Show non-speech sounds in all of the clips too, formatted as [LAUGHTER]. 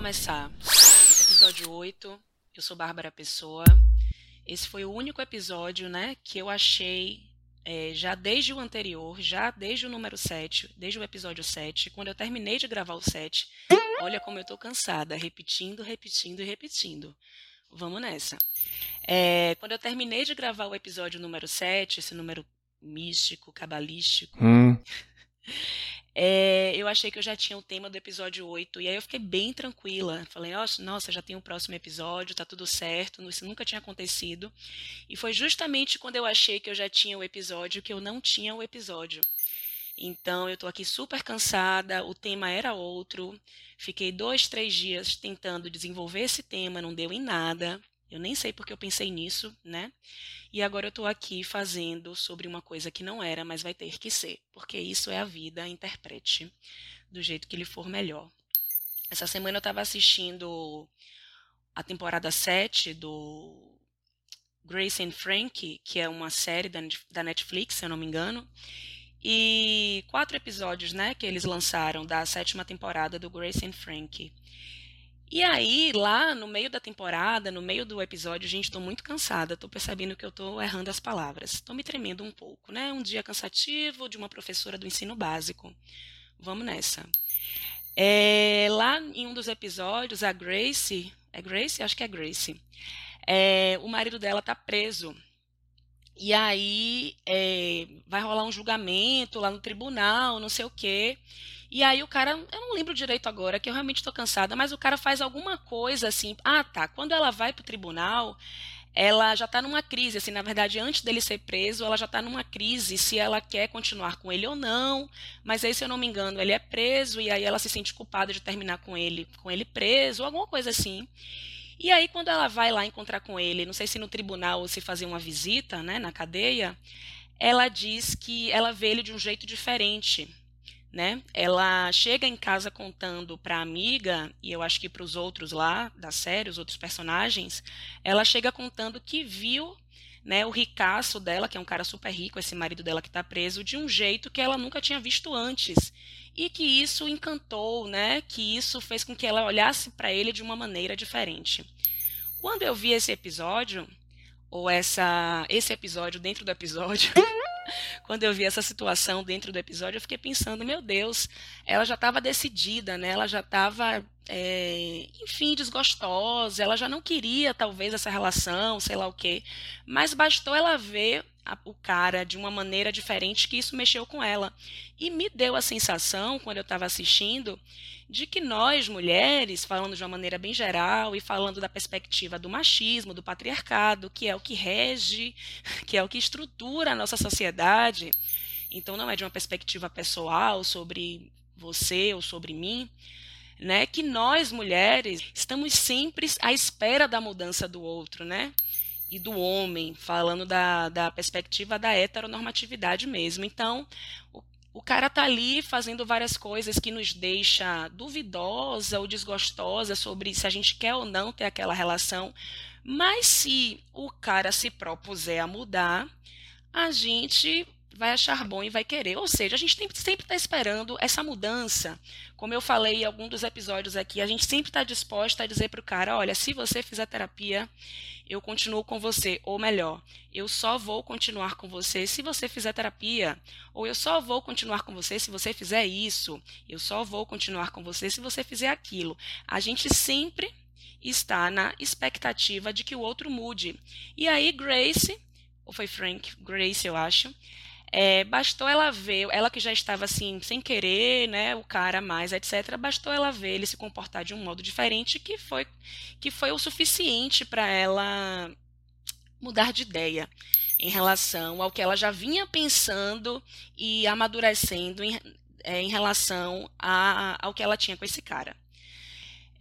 Vamos começar. Episódio 8. Eu sou Bárbara Pessoa. Esse foi o único episódio, né, que eu achei é, já desde o anterior, já desde o número 7, desde o episódio 7, quando eu terminei de gravar o 7. Olha como eu tô cansada, repetindo, repetindo e repetindo. Vamos nessa. É, quando eu terminei de gravar o episódio número 7, esse número místico, cabalístico, hum. [LAUGHS] É, eu achei que eu já tinha o tema do episódio 8, e aí eu fiquei bem tranquila. Falei, nossa, já tem o próximo episódio, tá tudo certo, isso nunca tinha acontecido. E foi justamente quando eu achei que eu já tinha o episódio que eu não tinha o episódio. Então eu tô aqui super cansada, o tema era outro. Fiquei dois, três dias tentando desenvolver esse tema, não deu em nada. Eu nem sei porque eu pensei nisso, né? E agora eu estou aqui fazendo sobre uma coisa que não era, mas vai ter que ser, porque isso é a vida, interprete do jeito que lhe for melhor. Essa semana eu estava assistindo a temporada 7 do Grace and Frank, que é uma série da Netflix, se eu não me engano, e quatro episódios, né, que eles lançaram da sétima temporada do Grace and Frank. E aí, lá no meio da temporada, no meio do episódio, gente, estou muito cansada, estou percebendo que eu estou errando as palavras. Estou me tremendo um pouco, né? Um dia cansativo de uma professora do ensino básico. Vamos nessa. É, lá em um dos episódios, a Grace, é Grace? Acho que é Grace. É, o marido dela está preso. E aí é, vai rolar um julgamento lá no tribunal, não sei o quê. E aí o cara, eu não lembro direito agora, que eu realmente estou cansada, mas o cara faz alguma coisa assim. Ah, tá. Quando ela vai para o tribunal, ela já está numa crise. Assim, na verdade, antes dele ser preso, ela já está numa crise se ela quer continuar com ele ou não. Mas aí, se eu não me engano, ele é preso e aí ela se sente culpada de terminar com ele, com ele preso, alguma coisa assim. E aí, quando ela vai lá encontrar com ele, não sei se no tribunal ou se fazer uma visita, né, na cadeia, ela diz que ela vê ele de um jeito diferente né? Ela chega em casa contando para a amiga e eu acho que para os outros lá da série, os outros personagens, ela chega contando que viu, né, o ricaço dela, que é um cara super rico, esse marido dela que está preso, de um jeito que ela nunca tinha visto antes e que isso encantou, né? Que isso fez com que ela olhasse para ele de uma maneira diferente. Quando eu vi esse episódio ou essa esse episódio dentro do episódio [LAUGHS] quando eu vi essa situação dentro do episódio, eu fiquei pensando, meu Deus, ela já estava decidida, né? Ela já estava, é, enfim, desgostosa, ela já não queria talvez essa relação, sei lá o quê. Mas bastou ela ver a, o cara de uma maneira diferente que isso mexeu com ela. E me deu a sensação, quando eu estava assistindo, de que nós, mulheres, falando de uma maneira bem geral e falando da perspectiva do machismo, do patriarcado, que é o que rege, [LAUGHS] que é o que estrutura a nossa sociedade, então não é de uma perspectiva pessoal sobre você ou sobre mim, né, que nós mulheres estamos sempre à espera da mudança do outro, né? E do homem, falando da, da perspectiva da heteronormatividade mesmo. Então, o, o cara tá ali fazendo várias coisas que nos deixa duvidosa ou desgostosa sobre se a gente quer ou não ter aquela relação. Mas se o cara se propuser a mudar, a gente vai achar bom e vai querer. Ou seja, a gente sempre está esperando essa mudança. Como eu falei em algum dos episódios aqui, a gente sempre está disposta a dizer para o cara: olha, se você fizer terapia, eu continuo com você. Ou melhor, eu só vou continuar com você se você fizer terapia. Ou eu só vou continuar com você se você fizer isso. Eu só vou continuar com você se você fizer aquilo. A gente sempre está na expectativa de que o outro mude. E aí, Grace, ou foi Frank, Grace, eu acho, é, bastou ela ver, ela que já estava assim, sem querer, né, o cara mais, etc. Bastou ela ver ele se comportar de um modo diferente que foi, que foi o suficiente para ela mudar de ideia em relação ao que ela já vinha pensando e amadurecendo em, é, em relação a, ao que ela tinha com esse cara.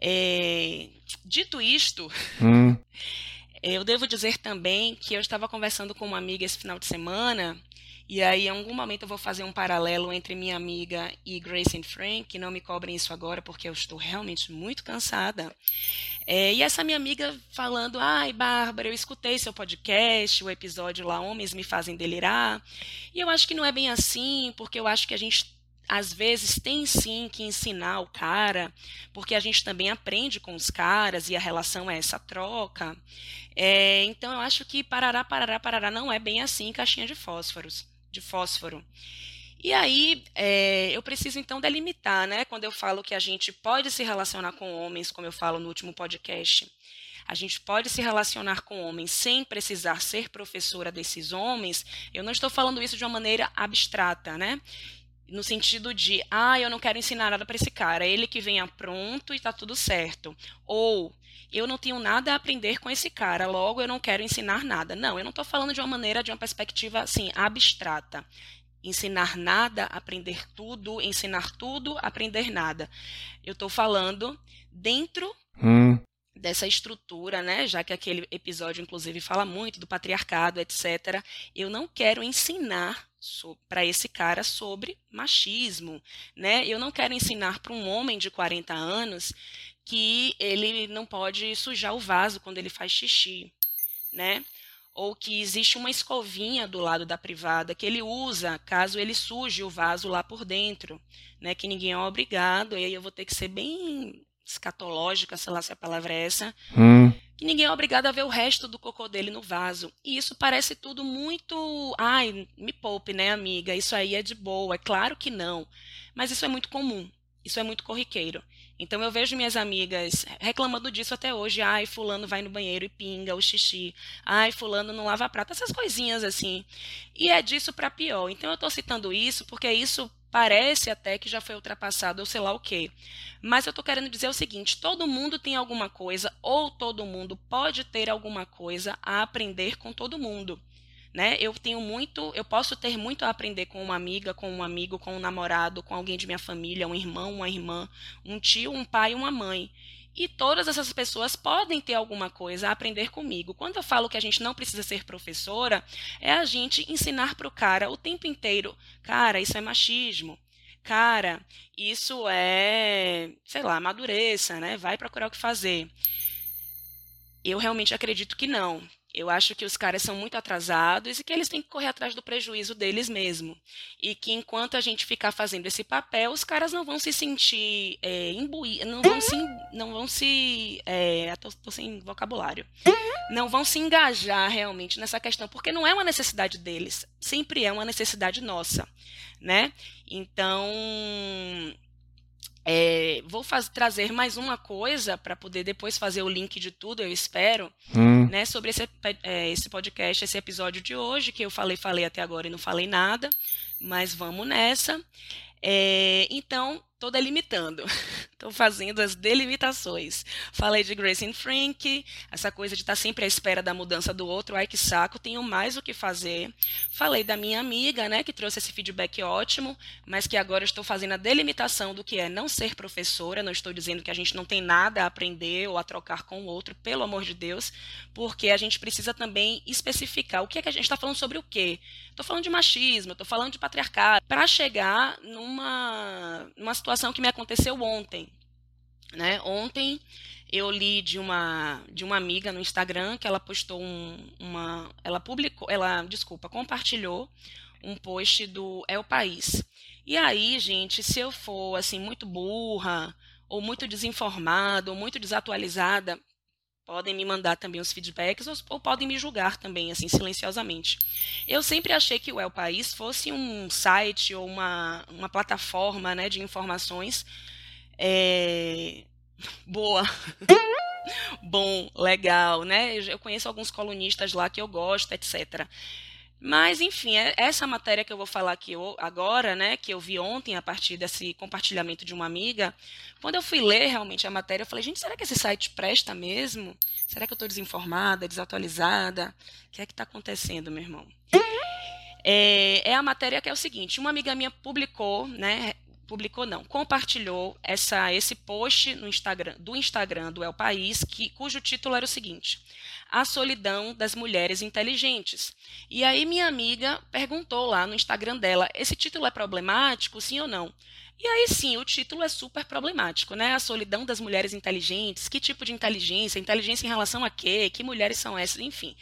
É, dito isto, hum. [LAUGHS] eu devo dizer também que eu estava conversando com uma amiga esse final de semana e aí, em algum momento, eu vou fazer um paralelo entre minha amiga e Grace and Frank, não me cobrem isso agora, porque eu estou realmente muito cansada. É, e essa minha amiga falando: ai, Bárbara, eu escutei seu podcast, o episódio lá, Homens Me Fazem Delirar. E eu acho que não é bem assim, porque eu acho que a gente às vezes tem sim que ensinar o cara, porque a gente também aprende com os caras e a relação é essa troca. É, então eu acho que parará, parará, parará não é bem assim caixinha de fósforos, de fósforo. E aí, é, eu preciso então delimitar, né? Quando eu falo que a gente pode se relacionar com homens, como eu falo no último podcast, a gente pode se relacionar com homens sem precisar ser professora desses homens, eu não estou falando isso de uma maneira abstrata, né? No sentido de, ah, eu não quero ensinar nada para esse cara, ele que venha pronto e está tudo certo. Ou, eu não tenho nada a aprender com esse cara, logo eu não quero ensinar nada. Não, eu não estou falando de uma maneira, de uma perspectiva assim, abstrata. Ensinar nada, aprender tudo, ensinar tudo, aprender nada. Eu estou falando dentro hum dessa estrutura, né, já que aquele episódio inclusive fala muito do patriarcado, etc. Eu não quero ensinar para esse cara sobre machismo, né? Eu não quero ensinar para um homem de 40 anos que ele não pode sujar o vaso quando ele faz xixi, né? Ou que existe uma escovinha do lado da privada que ele usa caso ele suje o vaso lá por dentro, né? Que ninguém é obrigado, e aí eu vou ter que ser bem escatológica, sei lá se a palavra é essa, hum. Que ninguém é obrigado a ver o resto do cocô dele no vaso. E isso parece tudo muito. Ai, me poupe, né, amiga? Isso aí é de boa. É claro que não. Mas isso é muito comum. Isso é muito corriqueiro. Então eu vejo minhas amigas reclamando disso até hoje. Ai, fulano vai no banheiro e pinga o xixi. Ai, fulano não lava prata, essas coisinhas assim. E é disso para pior. Então eu estou citando isso porque isso Parece até que já foi ultrapassado ou sei lá o quê. Mas eu estou querendo dizer o seguinte: todo mundo tem alguma coisa, ou todo mundo pode ter alguma coisa a aprender com todo mundo. Né? Eu tenho muito, eu posso ter muito a aprender com uma amiga, com um amigo, com um namorado, com alguém de minha família, um irmão, uma irmã, um tio, um pai, uma mãe. E todas essas pessoas podem ter alguma coisa a aprender comigo. Quando eu falo que a gente não precisa ser professora, é a gente ensinar para o cara o tempo inteiro: cara, isso é machismo. Cara, isso é, sei lá, amadureça, né? Vai procurar o que fazer. Eu realmente acredito que não. Eu acho que os caras são muito atrasados e que eles têm que correr atrás do prejuízo deles mesmo. E que enquanto a gente ficar fazendo esse papel, os caras não vão se sentir é, não vão se, não vão se, é, tô, tô sem vocabulário, não vão se engajar realmente nessa questão, porque não é uma necessidade deles, sempre é uma necessidade nossa, né? Então é, vou trazer mais uma coisa para poder depois fazer o link de tudo, eu espero, hum. né, sobre esse, é, esse podcast, esse episódio de hoje, que eu falei, falei até agora e não falei nada, mas vamos nessa. É, então, estou delimitando, [LAUGHS] estou fazendo as delimitações. Falei de Grace Frank, essa coisa de estar tá sempre à espera da mudança do outro, ai que saco, tenho mais o que fazer. Falei da minha amiga, né, que trouxe esse feedback ótimo, mas que agora estou fazendo a delimitação do que é não ser professora, não estou dizendo que a gente não tem nada a aprender ou a trocar com o outro, pelo amor de Deus, porque a gente precisa também especificar o que é que a gente está falando sobre o quê. Estou falando de machismo, estou falando de patriarcado, para chegar numa, numa situação situação que me aconteceu ontem. Né? Ontem eu li de uma de uma amiga no Instagram que ela postou um, uma ela publicou ela desculpa compartilhou um post do É o País e aí gente se eu for assim muito burra ou muito desinformada ou muito desatualizada podem me mandar também os feedbacks ou, ou, podem me julgar também, assim, silenciosamente. Eu sempre achei que o El País fosse um site ou uma, uma plataforma né, de informações é, boa. [LAUGHS] Bom, legal, né? Eu conheço alguns colunistas lá que eu gosto, etc. Mas, enfim, é essa matéria que eu vou falar aqui agora, né, que eu vi ontem a partir desse compartilhamento de uma amiga, quando eu fui ler realmente a matéria, eu falei, gente, será que esse site presta mesmo? Será que eu estou desinformada, desatualizada? O que é que está acontecendo, meu irmão? É, é, a matéria que é o seguinte, uma amiga minha publicou, né, publicou não, compartilhou essa, esse post no Instagram, do Instagram do El País, que, cujo título era o seguinte, a solidão das mulheres inteligentes. E aí minha amiga perguntou lá no Instagram dela, esse título é problemático, sim ou não? E aí sim, o título é super problemático, né? A solidão das mulheres inteligentes, que tipo de inteligência? Inteligência em relação a quê? Que mulheres são essas? Enfim.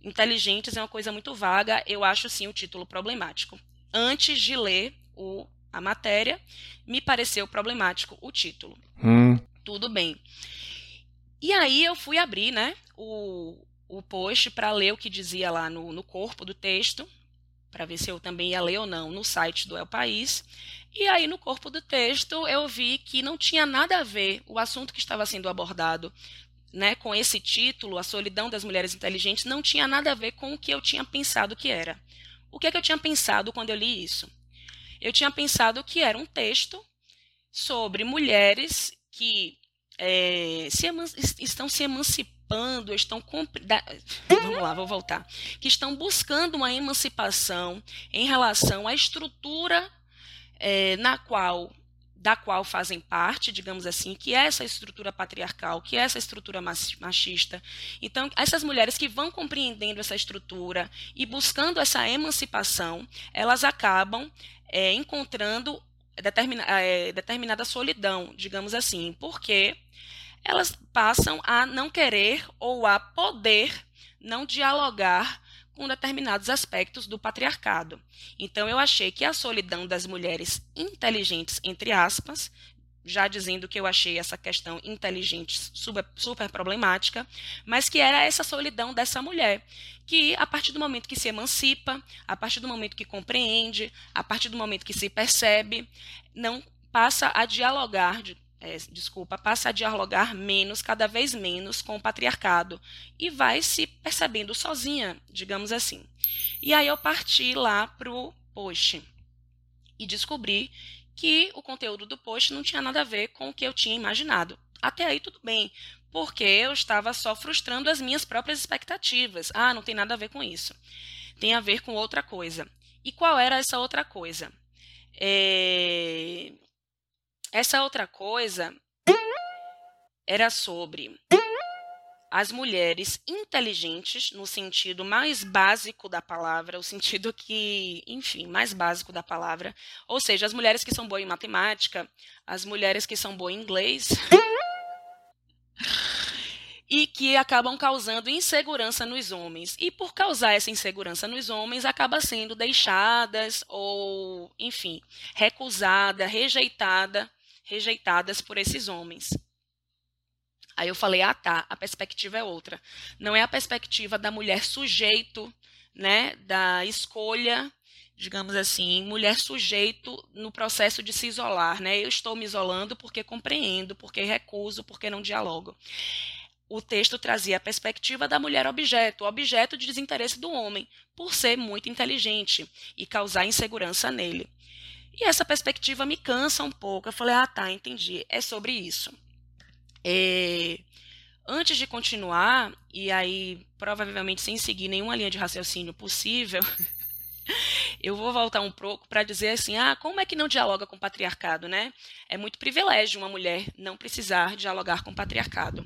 Inteligentes é uma coisa muito vaga, eu acho sim o título problemático. Antes de ler o a matéria, me pareceu problemático o título. Hum. Tudo bem. E aí eu fui abrir, né, o, o post para ler o que dizia lá no, no corpo do texto, para ver se eu também ia ler ou não no site do El País. E aí, no corpo do texto, eu vi que não tinha nada a ver o assunto que estava sendo abordado né, com esse título, A Solidão das Mulheres Inteligentes, não tinha nada a ver com o que eu tinha pensado que era. O que é que eu tinha pensado quando eu li isso? Eu tinha pensado que era um texto sobre mulheres que é, se estão se emancipando, estão vamos lá, vou voltar, que estão buscando uma emancipação em relação à estrutura é, na qual da qual fazem parte, digamos assim, que é essa estrutura patriarcal, que é essa estrutura machista. Então, essas mulheres que vão compreendendo essa estrutura e buscando essa emancipação, elas acabam é, encontrando determina, é, determinada solidão, digamos assim, porque elas passam a não querer ou a poder não dialogar com determinados aspectos do patriarcado. Então, eu achei que a solidão das mulheres inteligentes, entre aspas, já dizendo que eu achei essa questão inteligente super, super, problemática, mas que era essa solidão dessa mulher, que a partir do momento que se emancipa, a partir do momento que compreende, a partir do momento que se percebe, não passa a dialogar de, é, desculpa, passa a dialogar menos, cada vez menos com o patriarcado e vai se percebendo sozinha, digamos assim. E aí eu parti lá para o post e descobri que o conteúdo do post não tinha nada a ver com o que eu tinha imaginado. Até aí tudo bem, porque eu estava só frustrando as minhas próprias expectativas. Ah, não tem nada a ver com isso. Tem a ver com outra coisa. E qual era essa outra coisa? É... Essa outra coisa era sobre as mulheres inteligentes, no sentido mais básico da palavra, o sentido que, enfim, mais básico da palavra, ou seja, as mulheres que são boas em matemática, as mulheres que são boas em inglês, e que acabam causando insegurança nos homens. E por causar essa insegurança nos homens, acaba sendo deixadas ou, enfim, recusada, rejeitada rejeitadas por esses homens. Aí eu falei: ah, tá, a perspectiva é outra. Não é a perspectiva da mulher sujeito, né, da escolha, digamos assim, mulher sujeito no processo de se isolar, né? Eu estou me isolando porque compreendo, porque recuso, porque não dialogo. O texto trazia a perspectiva da mulher objeto, objeto de desinteresse do homem, por ser muito inteligente e causar insegurança nele. E essa perspectiva me cansa um pouco. Eu falei, ah, tá, entendi. É sobre isso. É, antes de continuar, e aí provavelmente sem seguir nenhuma linha de raciocínio possível, [LAUGHS] eu vou voltar um pouco para dizer assim, ah, como é que não dialoga com o patriarcado, né? É muito privilégio uma mulher não precisar dialogar com o patriarcado.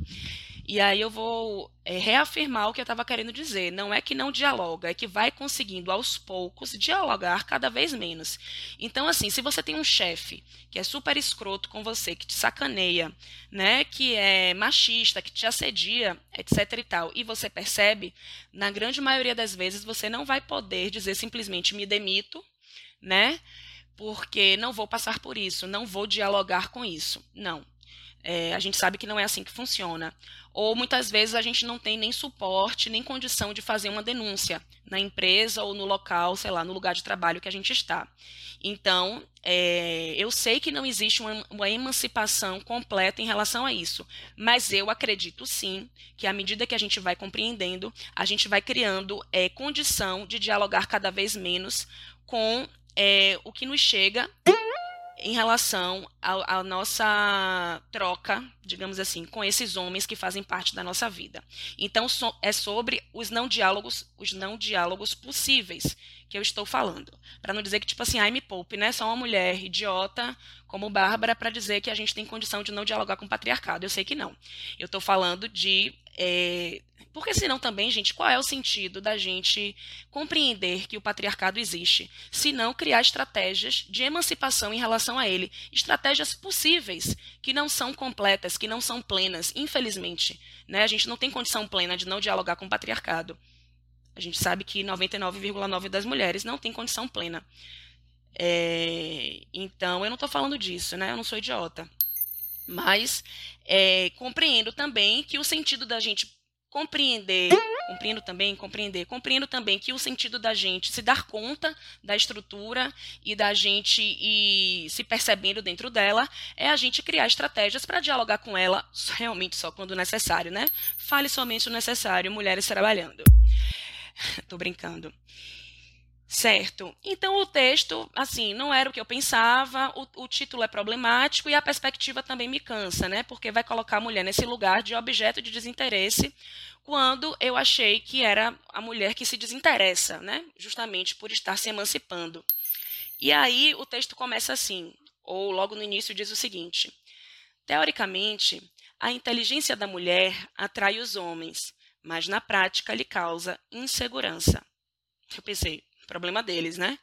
E aí eu vou é, reafirmar o que eu estava querendo dizer. Não é que não dialoga, é que vai conseguindo aos poucos dialogar cada vez menos. Então, assim, se você tem um chefe que é super escroto com você, que te sacaneia, né, que é machista, que te assedia, etc e tal, e você percebe, na grande maioria das vezes você não vai poder dizer simplesmente me demito, né? Porque não vou passar por isso, não vou dialogar com isso. Não. É, a gente sabe que não é assim que funciona. Ou muitas vezes a gente não tem nem suporte, nem condição de fazer uma denúncia na empresa ou no local, sei lá, no lugar de trabalho que a gente está. Então, é, eu sei que não existe uma, uma, emancipação completa em relação a isso, mas eu acredito sim que à medida que a gente vai compreendendo, a gente vai criando é, condição de dialogar cada vez menos com é, o que nos chega em relação à nossa troca, digamos assim, com esses homens que fazem parte da nossa vida. Então so, é sobre os não diálogos, os não diálogos possíveis que eu estou falando, para não dizer que tipo assim, ai me poupe, né? Só uma mulher idiota como Bárbara para dizer que a gente tem condição de não dialogar com o patriarcado. Eu sei que não. Eu estou falando de é, porque senão também, gente, qual é o sentido da gente compreender que o patriarcado existe, se não criar estratégias de emancipação em relação a ele, estratégias possíveis, que não são completas, que não são plenas, infelizmente, né? A gente não tem condição plena de não dialogar com o patriarcado. A gente sabe que 99,9 das mulheres não tem condição plena. É, então, eu não estou falando disso, né? Eu não sou idiota. Mas é, compreendo também que o sentido da gente compreender, compreendo também, compreender, compreendo também que o sentido da gente se dar conta da estrutura e da gente ir se percebendo dentro dela é a gente criar estratégias para dialogar com ela realmente só quando necessário, né? Fale somente o necessário, mulheres trabalhando. [LAUGHS] Tô brincando. Certo. Então o texto, assim, não era o que eu pensava, o, o, título é problemático e a perspectiva também me cansa, né? Porque vai colocar a mulher nesse lugar de objeto de desinteresse, quando eu achei que era a mulher que se desinteressa, né? Justamente por estar se emancipando. E aí o texto começa assim, ou logo no início diz o seguinte: Teoricamente, a inteligência da mulher atrai os homens, mas na prática lhe causa insegurança. Eu pensei, problema deles, né?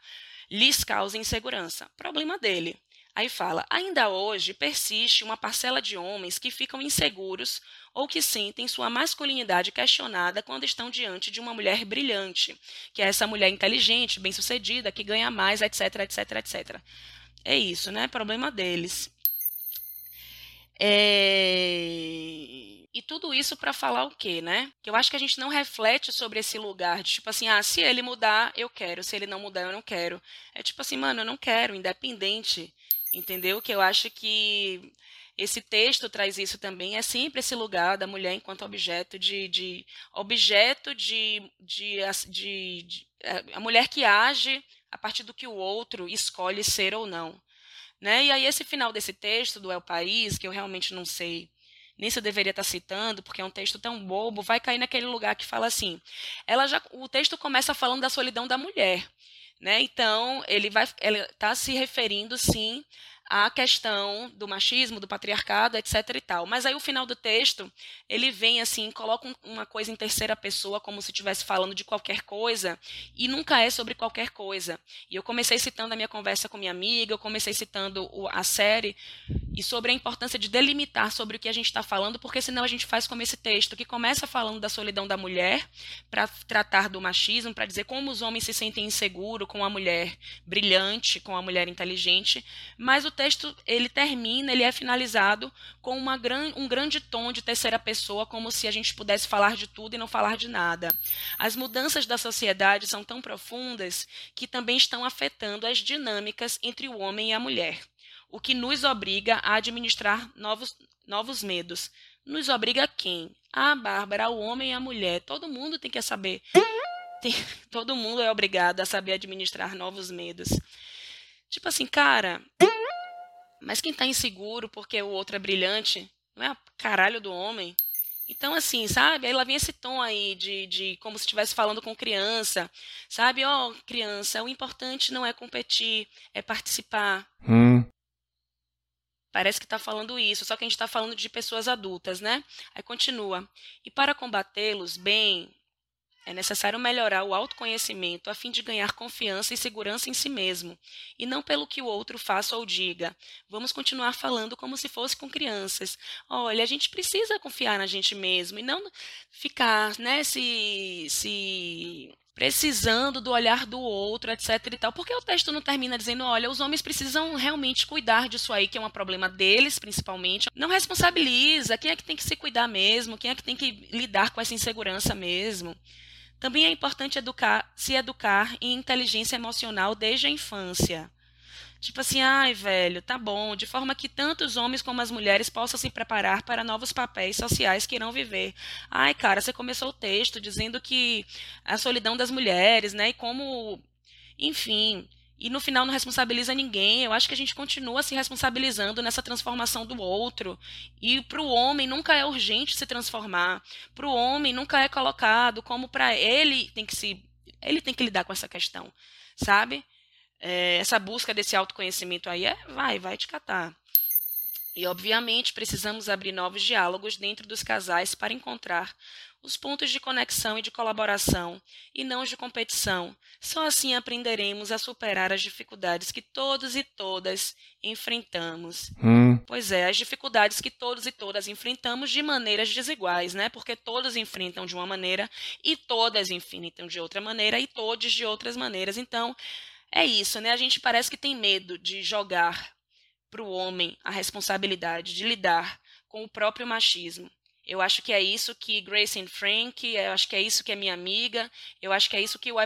Lhes causa insegurança, problema dele. Aí fala: ainda hoje persiste uma parcela de homens que ficam inseguros ou que sentem sua masculinidade questionada quando estão diante de uma mulher brilhante, que é essa mulher inteligente, bem-sucedida, que ganha mais, etc, etc, etc. É isso, né? Problema deles. É... E tudo isso para falar o quê, né? Que eu acho que a gente não reflete sobre esse lugar de tipo assim, ah, se ele mudar, eu quero, se ele não mudar, eu não quero. É tipo assim, mano, eu não quero, independente, entendeu? Que eu acho que esse texto traz isso também, é sempre esse lugar da mulher enquanto objeto de, de objeto de, de, de, de, é, a mulher que age a partir do que o outro escolhe ser ou não. Né? E aí esse final desse texto do El País, que eu realmente não sei nem se eu deveria estar citando, porque é um texto tão bobo, vai cair naquele lugar que fala assim. Ela já, o texto começa falando da solidão da mulher. Né? Então, ele vai, está se referindo, sim, a questão do machismo, do patriarcado, etc e tal. Mas aí o final do texto, ele vem assim, coloca uma coisa em terceira pessoa, como se estivesse falando de qualquer coisa, e nunca é sobre qualquer coisa. E eu comecei citando a minha conversa com minha amiga, eu comecei citando a série, e sobre a importância de delimitar sobre o que a gente está falando, porque senão a gente faz como esse texto, que começa falando da solidão da mulher, para tratar do machismo, para dizer como os homens se sentem inseguros com a mulher brilhante, com a mulher inteligente, mas o texto ele termina, ele é finalizado com uma gran, um grande tom de terceira pessoa, como se a gente pudesse falar de tudo e não falar de nada. As mudanças da sociedade são tão profundas que também estão afetando as dinâmicas entre o homem e a mulher, o que nos obriga a administrar novos, novos medos. Nos obriga a quem? A Bárbara, ao homem e à mulher. Todo mundo tem que saber. Tem, [LAUGHS] todo mundo é obrigado a saber administrar novos medos. Tipo assim, cara, mas quem está inseguro porque o outro é brilhante, não é a caralho do homem. Então, assim, sabe? Aí lá vem esse tom aí de, de como se estivesse falando com criança. Sabe? Ó, oh, criança, o importante não é competir, é participar. Hum. Parece que está falando isso, só que a gente está falando de pessoas adultas, né? Aí continua. E para combatê-los bem, é necessário melhorar o autoconhecimento a fim de ganhar confiança e segurança em si mesmo, e não pelo que o outro faça ou diga. Vamos continuar falando como se fosse com crianças. Olha, a gente precisa confiar na gente mesmo e não ficar, né, se, se precisando do olhar do outro, etc e tal. Porque o texto não termina dizendo, olha, os homens precisam realmente cuidar disso aí, que é um problema deles, principalmente. Não responsabiliza quem é que tem que se cuidar mesmo, quem é que tem que lidar com essa insegurança mesmo. Também é importante educar, se educar em inteligência emocional desde a infância. Tipo assim, ai, velho, tá bom, de forma que tanto os homens como as mulheres possam se preparar para novos papéis sociais que irão viver. Ai, cara, você começou o texto dizendo que a solidão das mulheres, né, e como, enfim, e no final não responsabiliza ninguém. Eu acho que a gente continua se responsabilizando nessa transformação do outro. E para o homem nunca é urgente se transformar. Para o homem nunca é colocado como para ele tem que se ele tem que lidar com essa questão, sabe? É, essa busca desse autoconhecimento aí é vai, vai te catar. E obviamente precisamos abrir novos diálogos dentro dos casais para encontrar os pontos de conexão e de colaboração, e não os de competição. Só assim aprenderemos a superar as dificuldades que todos e todas enfrentamos. Hum. Pois é, as dificuldades que todos e todas enfrentamos de maneiras desiguais, né? Porque todos enfrentam de uma maneira e todas enfrentam de outra maneira e todos de outras maneiras. Então, é isso, né? A gente parece que tem medo de jogar para o homem a responsabilidade de lidar com o próprio machismo. Eu acho que é isso que Grace and Frank, eu acho que é isso que é minha amiga, eu acho que é isso que o,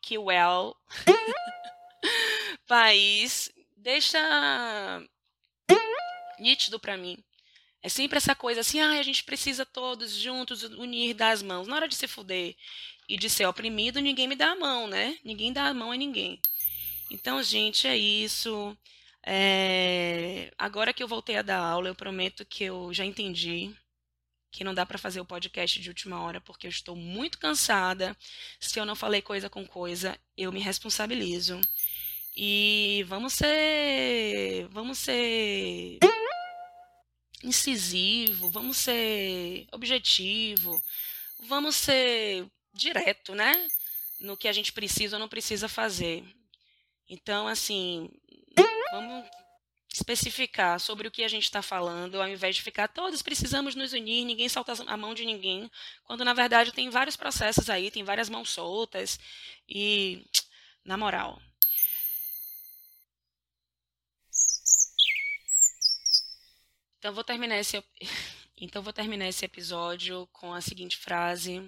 que o El [LAUGHS] país deixa nítido para mim. É sempre essa coisa assim, ah, a gente precisa todos juntos unir das mãos. Na hora de se fuder e de ser oprimido, ninguém me dá a mão, né? Ninguém dá a mão a ninguém. Então, gente, é isso. É... Agora que eu voltei a dar aula, eu prometo que eu já entendi que não dá para fazer o podcast de última hora porque eu estou muito cansada. Se eu não falei coisa com coisa, eu me responsabilizo. E vamos ser, vamos ser incisivo, vamos ser objetivo, vamos ser direto, né? No que a gente precisa ou não precisa fazer. Então, assim, vamos especificar sobre o que a gente está falando, ao invés de ficar todos precisamos nos unir, ninguém solta a mão de ninguém, quando na verdade tem vários processos aí, tem várias mãos soltas e, na moral, Então vou terminar esse [LAUGHS] então vou terminar esse episódio com a seguinte frase.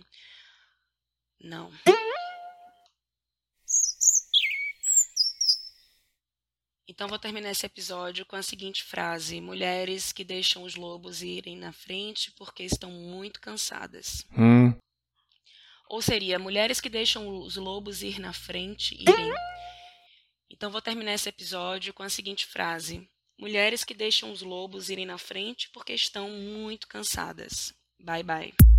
Não. Então vou terminar esse episódio com a seguinte frase: mulheres que deixam os lobos irem na frente porque estão muito cansadas. Hum. Ou seria mulheres que deixam os lobos ir na frente irem. Então vou terminar esse episódio com a seguinte frase: Mulheres que deixam os lobos irem na frente porque estão muito cansadas. Bye bye.